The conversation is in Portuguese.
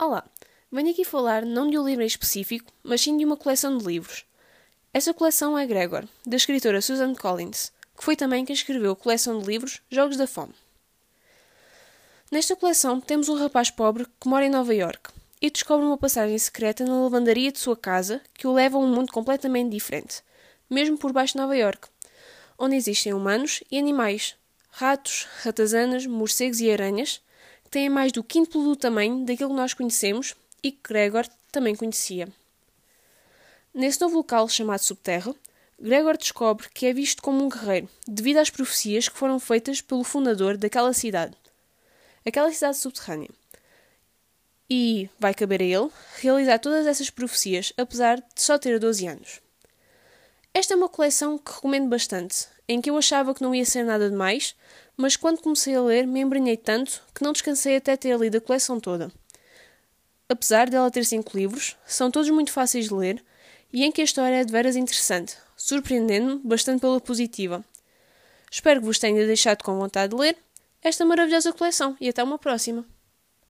Olá, venho aqui falar não de um livro em específico, mas sim de uma coleção de livros. Essa coleção é Gregor, da escritora Susan Collins, que foi também quem escreveu a coleção de livros Jogos da Fome. Nesta coleção temos um rapaz pobre que mora em Nova York e descobre uma passagem secreta na lavandaria de sua casa que o leva a um mundo completamente diferente, mesmo por baixo de Nova York, onde existem humanos e animais, ratos, ratazanas, morcegos e aranhas, que têm mais do quíntuplo do tamanho daquilo que nós conhecemos e que Gregor também conhecia. Nesse novo local chamado Subterra, Gregor descobre que é visto como um guerreiro, devido às profecias que foram feitas pelo fundador daquela cidade, aquela cidade subterrânea. E vai caber a ele realizar todas essas profecias, apesar de só ter 12 anos. Esta é uma coleção que recomendo bastante, em que eu achava que não ia ser nada demais, mas quando comecei a ler me embrenhei tanto que não descansei até ter lido a coleção toda. Apesar dela ter cinco livros, são todos muito fáceis de ler e em que a história é de veras interessante, surpreendendo-me bastante pela positiva. Espero que vos tenha deixado com vontade de ler esta maravilhosa coleção e até uma próxima!